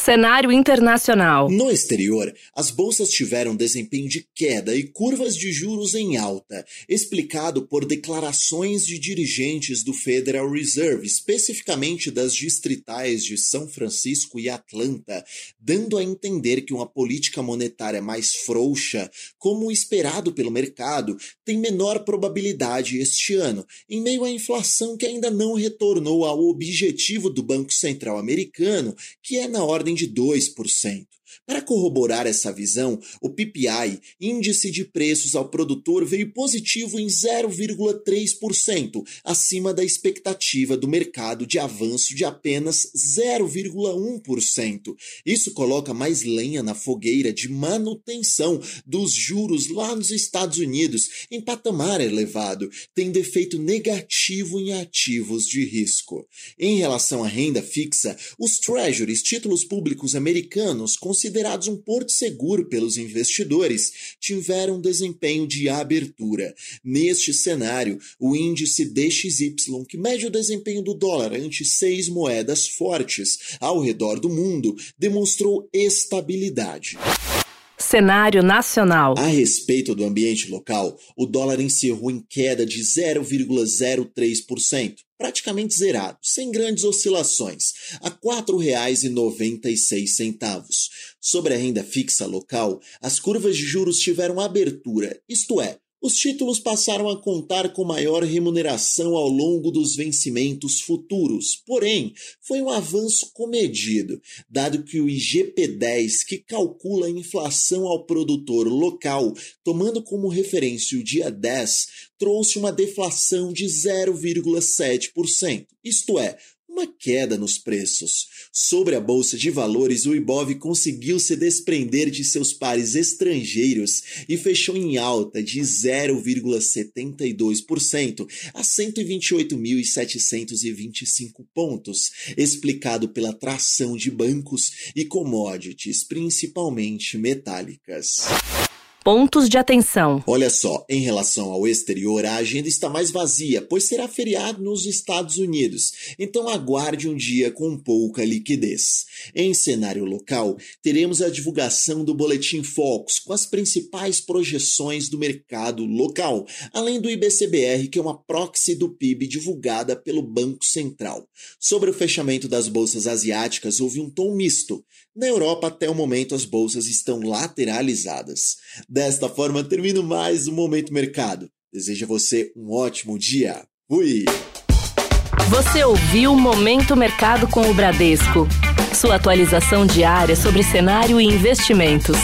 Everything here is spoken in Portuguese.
Cenário internacional. No exterior, as bolsas tiveram desempenho de queda e curvas de juros em alta, explicado por declarações de dirigentes do Federal Reserve, especificamente das distritais de São Francisco e Atlanta, dando a entender que uma política monetária mais frouxa, como esperado pelo mercado, tem menor probabilidade este ano, em meio à inflação que ainda não retornou ao objetivo do Banco Central americano, que é na ordem de 2%. Para corroborar essa visão, o PPI, índice de preços ao produtor, veio positivo em 0,3%, acima da expectativa do mercado de avanço de apenas 0,1%. Isso coloca mais lenha na fogueira de manutenção dos juros lá nos Estados Unidos em patamar elevado, tendo efeito negativo em ativos de risco. Em relação à renda fixa, os treasuries, títulos públicos americanos, considerados um porto seguro pelos investidores, tiveram desempenho de abertura. Neste cenário, o índice DXY, que mede o desempenho do dólar ante seis moedas fortes ao redor do mundo, demonstrou estabilidade. Cenário nacional. A respeito do ambiente local, o dólar encerrou em queda de 0,03%, praticamente zerado, sem grandes oscilações, a R$ 4,96. Sobre a renda fixa local, as curvas de juros tiveram abertura, isto é, os títulos passaram a contar com maior remuneração ao longo dos vencimentos futuros, porém, foi um avanço comedido, dado que o IGP-10, que calcula a inflação ao produtor local, tomando como referência o dia 10, trouxe uma deflação de 0,7%, isto é, uma queda nos preços. Sobre a bolsa de valores, o Ibov conseguiu se desprender de seus pares estrangeiros e fechou em alta de 0,72% a 128.725 pontos, explicado pela tração de bancos e commodities, principalmente metálicas. Pontos de atenção. Olha só, em relação ao exterior, a agenda está mais vazia, pois será feriado nos Estados Unidos, então aguarde um dia com pouca liquidez. Em cenário local, teremos a divulgação do Boletim Focus com as principais projeções do mercado local, além do IBCBR, que é uma proxy do PIB divulgada pelo Banco Central. Sobre o fechamento das bolsas asiáticas, houve um tom misto. Na Europa, até o momento, as bolsas estão lateralizadas. Desta forma, termino mais um Momento Mercado. Desejo a você um ótimo dia. Fui! Você ouviu Momento Mercado com o Bradesco. Sua atualização diária sobre cenário e investimentos.